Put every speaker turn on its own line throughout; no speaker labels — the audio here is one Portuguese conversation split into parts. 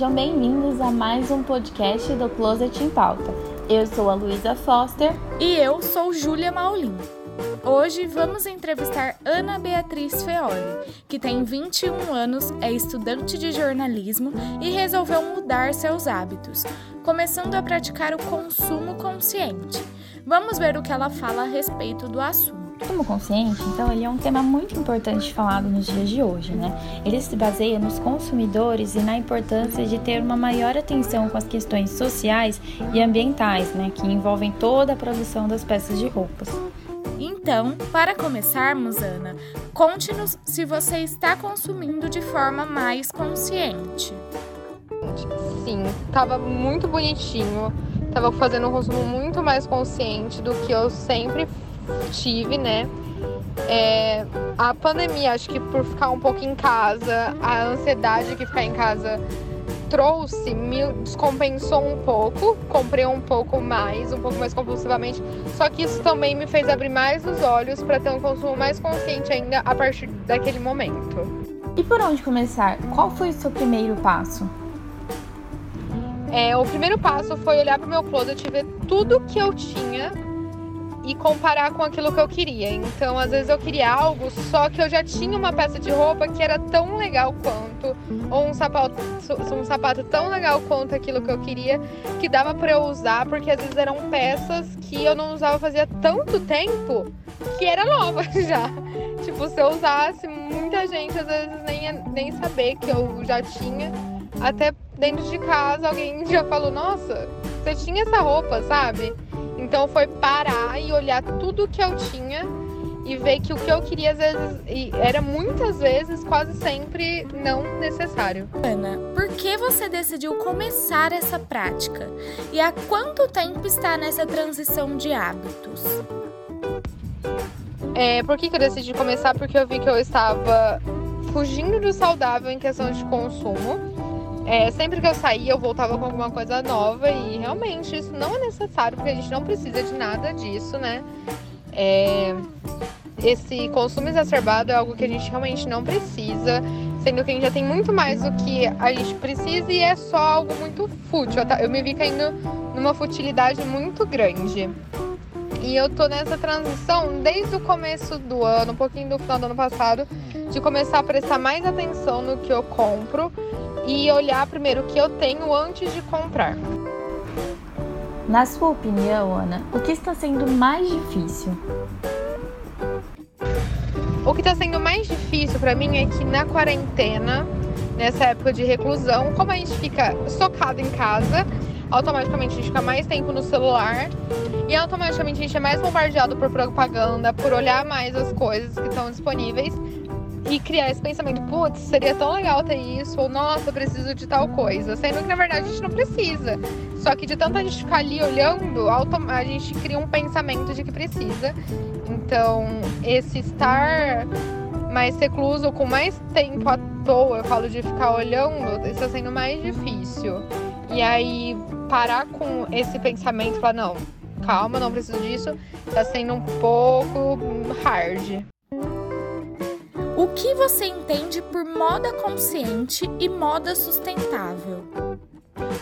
sejam bem-vindos a mais um podcast do Closet em Pauta. Eu sou a Luísa Foster
e eu sou Júlia Maulin. Hoje vamos entrevistar Ana Beatriz Feoli, que tem 21 anos, é estudante de jornalismo e resolveu mudar seus hábitos, começando a praticar o consumo consciente. Vamos ver o que ela fala a respeito do assunto.
Consumo consciente, então, ele é um tema muito importante falado nos dias de hoje, né? Ele se baseia nos consumidores e na importância de ter uma maior atenção com as questões sociais e ambientais, né, que envolvem toda a produção das peças de roupas.
Então, para começarmos, Ana, conte-nos se você está consumindo de forma mais consciente.
Sim, estava muito bonitinho, estava fazendo um consumo muito mais consciente do que eu sempre tive, né? É, a pandemia, acho que por ficar um pouco em casa, a ansiedade que ficar em casa trouxe, me descompensou um pouco, comprei um pouco mais, um pouco mais compulsivamente. Só que isso também me fez abrir mais os olhos para ter um consumo mais consciente ainda a partir daquele momento.
E por onde começar? Qual foi o seu primeiro passo?
É, o primeiro passo foi olhar para o meu closet e ver tudo que eu tinha e comparar com aquilo que eu queria. Então, às vezes eu queria algo, só que eu já tinha uma peça de roupa que era tão legal quanto, ou um sapato, um sapato tão legal quanto aquilo que eu queria, que dava para eu usar, porque às vezes eram peças que eu não usava fazia tanto tempo que era nova já. Tipo, se eu usasse, muita gente às vezes nem, nem saber que eu já tinha. Até dentro de casa alguém já falou, nossa, você tinha essa roupa, sabe? Então foi parar e olhar tudo que eu tinha e ver que o que eu queria às vezes era muitas vezes, quase sempre não necessário.
Ana, por que você decidiu começar essa prática? E há quanto tempo está nessa transição de hábitos?
É, por que, que eu decidi começar? Porque eu vi que eu estava fugindo do saudável em questão de consumo é, sempre que eu saía, eu voltava com alguma coisa nova e realmente isso não é necessário, porque a gente não precisa de nada disso, né? É, esse consumo exacerbado é algo que a gente realmente não precisa, sendo que a gente já tem muito mais do que a gente precisa e é só algo muito fútil. Eu me vi caindo numa futilidade muito grande. E eu tô nessa transição desde o começo do ano, um pouquinho do final do ano passado, de começar a prestar mais atenção no que eu compro e olhar primeiro o que eu tenho antes de comprar.
Na sua opinião, Ana, o que está sendo mais difícil?
O que está sendo mais difícil para mim é que na quarentena, nessa época de reclusão, como a gente fica socado em casa, automaticamente a gente fica mais tempo no celular e automaticamente a gente é mais bombardeado por propaganda, por olhar mais as coisas que estão disponíveis e criar esse pensamento, putz, seria tão legal ter isso, ou nossa, preciso de tal coisa, sendo que na verdade a gente não precisa. Só que de tanto a gente ficar ali olhando, a gente cria um pensamento de que precisa. Então, esse estar mais recluso, com mais tempo à toa, eu falo de ficar olhando, está sendo mais difícil. E aí, parar com esse pensamento e falar, não, calma, não preciso disso, está sendo um pouco hard.
O que você entende por moda consciente e moda sustentável?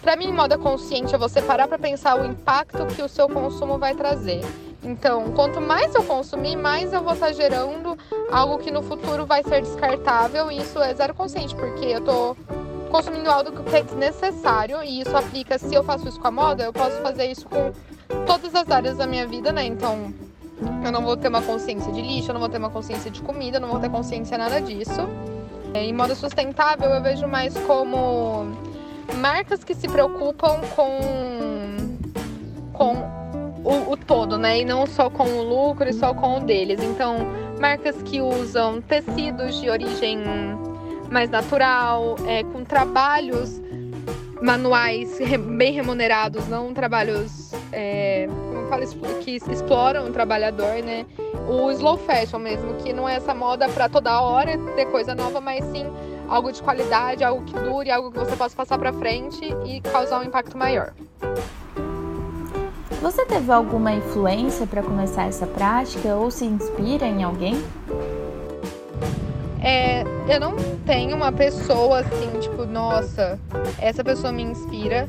Para mim, moda consciente é você parar para pensar o impacto que o seu consumo vai trazer. Então, quanto mais eu consumir, mais eu vou estar tá gerando algo que no futuro vai ser descartável. E isso é zero consciente, porque eu tô consumindo algo que é desnecessário. E isso aplica, se eu faço isso com a moda, eu posso fazer isso com todas as áreas da minha vida, né? Então, eu não vou ter uma consciência de lixo, eu não vou ter uma consciência de comida, eu não vou ter consciência nada disso. É, em modo sustentável, eu vejo mais como marcas que se preocupam com, com o, o, todo, né? E não só com o lucro e só com o deles. Então, marcas que usam tecidos de origem mais natural, é, com trabalhos manuais bem remunerados, não trabalhos é, fala que exploram o trabalhador, né? O slow fashion mesmo, que não é essa moda para toda hora ter coisa nova, mas sim algo de qualidade, algo que dure, algo que você possa passar para frente e causar um impacto maior.
Você teve alguma influência para começar essa prática ou se inspira em alguém?
É, eu não tenho uma pessoa assim, tipo, nossa, essa pessoa me inspira.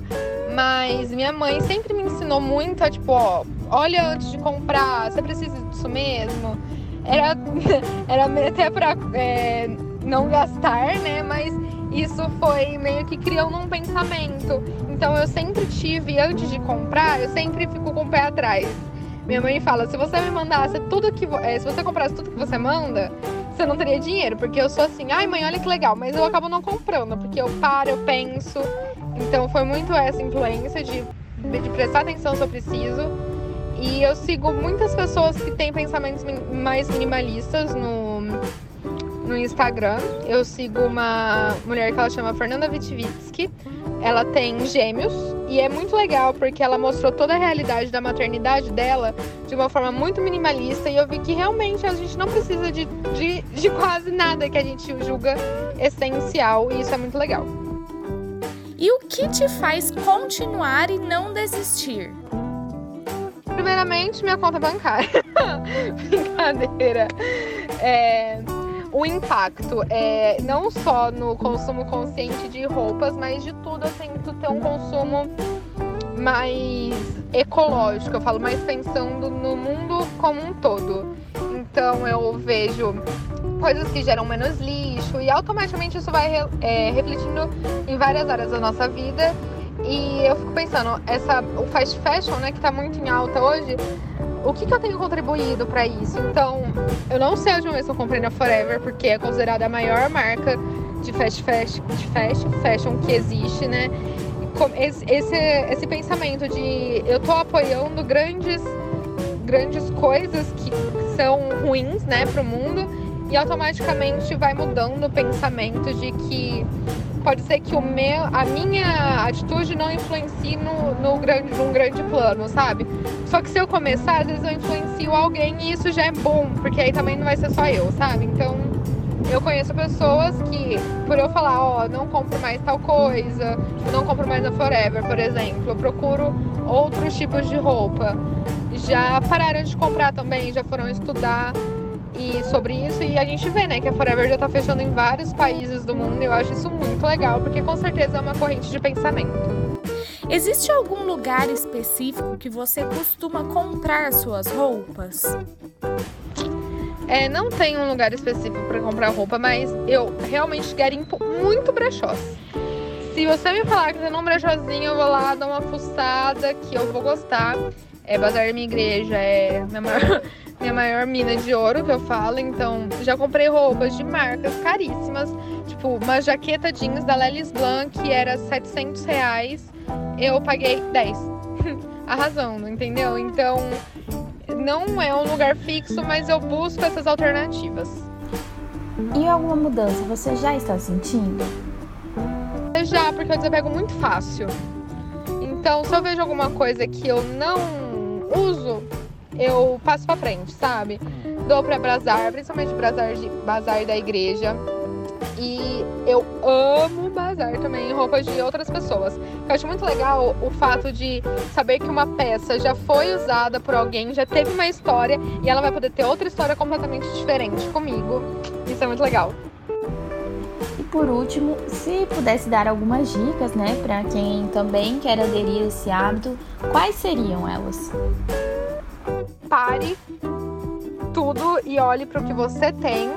Mas minha mãe sempre me ensinou muito a, tipo, ó, olha antes de comprar, você precisa disso mesmo. Era, era até pra é, não gastar, né? Mas isso foi meio que criando um pensamento. Então eu sempre tive, antes de comprar, eu sempre fico com o pé atrás. Minha mãe fala: se você me mandasse tudo que. É, se você comprasse tudo que você manda, você não teria dinheiro. Porque eu sou assim, ai mãe, olha que legal, mas eu acabo não comprando, porque eu paro, eu penso. Então foi muito essa influência de, de prestar atenção se eu preciso. E eu sigo muitas pessoas que têm pensamentos mais minimalistas no, no Instagram. Eu sigo uma mulher que ela chama Fernanda Vitvitsky. Ela tem gêmeos e é muito legal porque ela mostrou toda a realidade da maternidade dela de uma forma muito minimalista e eu vi que realmente a gente não precisa de, de, de quase nada que a gente julga essencial e isso é muito legal.
E o que te faz continuar e não desistir?
Primeiramente, minha conta bancária. Brincadeira. É, o impacto é não só no consumo consciente de roupas, mas de tudo eu tento ter um consumo mais ecológico, eu falo mais pensando no mundo como um todo. Então eu vejo coisas que geram menos lixo e automaticamente isso vai é, refletindo em várias áreas da nossa vida. E eu fico pensando, essa, o fast fashion, né, que tá muito em alta hoje, o que, que eu tenho contribuído para isso? Então, eu não sei a última vez que eu comprei na Forever, porque é considerada a maior marca de fast fashion, de fast fashion que existe, né? Esse, esse, esse pensamento de eu tô apoiando grandes, grandes coisas que são ruins, né, pro mundo, e automaticamente vai mudando o pensamento de que pode ser que o meu, a minha atitude não influencie no, no grande, num grande plano, sabe? Só que se eu começar, às vezes eu influencio alguém e isso já é bom, porque aí também não vai ser só eu, sabe? Então eu conheço pessoas que, por eu falar, ó, oh, não compro mais tal coisa, não compro mais na Forever, por exemplo, eu procuro outros tipos de roupa, já pararam de comprar também, já foram estudar e sobre isso e a gente vê, né, que a Forever já tá fechando em vários países do mundo e eu acho isso muito legal, porque com certeza é uma corrente de pensamento.
Existe algum lugar específico que você costuma comprar suas roupas?
É, não tem um lugar específico para comprar roupa, mas eu realmente garimpo muito brechós. Se você me falar que você não brechózinho, eu vou lá dar uma fuçada que eu vou gostar. É Bazar da minha igreja, é minha maior, minha maior mina de ouro que eu falo. Então, já comprei roupas de marcas caríssimas. Tipo, uma jaqueta jeans da Lelis Blanc que era 700 reais. Eu paguei 10. Arrasando, entendeu? Então, não é um lugar fixo, mas eu busco essas alternativas.
E alguma mudança você já está sentindo?
Já, porque eu desapego muito fácil. Então, se eu vejo alguma coisa que eu não uso, eu passo pra frente, sabe? Dou pra bazar, principalmente bazar, de, bazar da igreja. E eu amo bazar também roupas de outras pessoas. Eu acho muito legal o fato de saber que uma peça já foi usada por alguém, já teve uma história e ela vai poder ter outra história completamente diferente comigo. Isso é muito legal.
E por último, se pudesse dar algumas dicas, né, para quem também quer aderir a esse hábito, quais seriam elas?
Pare tudo e olhe para o que você tem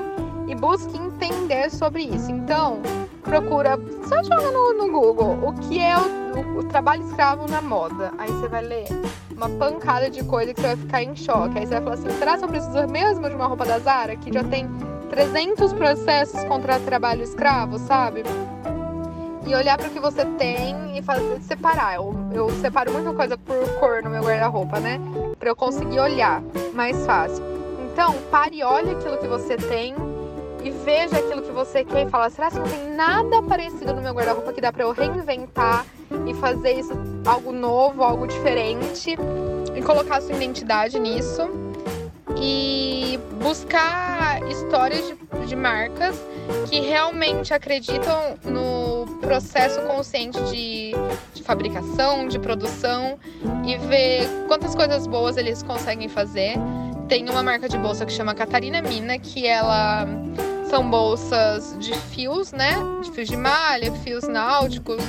e busque entender sobre isso. Então, procura, só joga no, no Google o que é o, o, o, trabalho escravo na moda. Aí você vai ler uma pancada de coisa que você vai ficar em choque. Aí você vai falar assim: será que eu preciso mesmo de uma roupa da Zara que já tem 300 processos contra trabalho escravo, sabe? E olhar para o que você tem e fazer separar. Eu, eu separo muita coisa por cor no meu guarda-roupa, né? Para eu conseguir olhar mais fácil. Então, pare e olhe aquilo que você tem e veja aquilo que você quer e fala: será que não tem nada parecido no meu guarda-roupa que dá para eu reinventar e fazer isso algo novo, algo diferente e colocar sua identidade nisso? E buscar histórias de, de marcas que realmente acreditam no processo consciente de, de, fabricação, de produção e ver quantas coisas boas eles conseguem fazer. Tem uma marca de bolsa que chama Catarina Mina, que ela são bolsas de fios, né? De fios de malha, fios náuticos.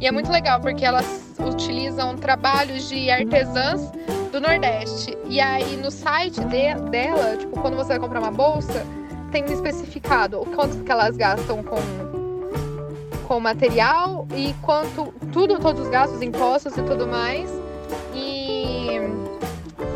E é muito legal porque elas utilizam trabalhos de artesãs do Nordeste. E aí no site de, dela, tipo, quando você vai comprar uma bolsa, tem especificado o quanto que elas gastam com com material e quanto tudo, todos os gastos, impostos e tudo mais. E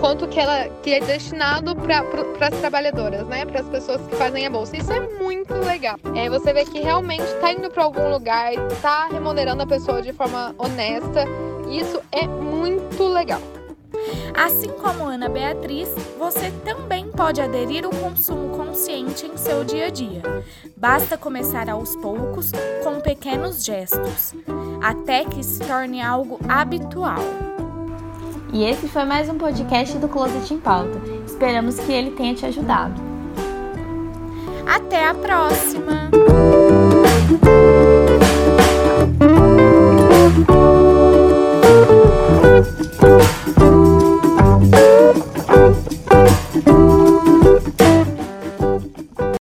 quanto que ela que é destinado para as trabalhadoras, né? Para as pessoas que fazem a bolsa. Isso é muito legal. É, você vê que realmente está indo para algum lugar, está remunerando a pessoa de forma honesta. Isso é muito legal.
Assim como Ana Beatriz, você também pode aderir ao consumo consciente em seu dia a dia. Basta começar aos poucos, com pequenos gestos, até que se torne algo habitual.
E esse foi mais um podcast do Closet em Pauta. Esperamos que ele tenha te ajudado.
Até a próxima!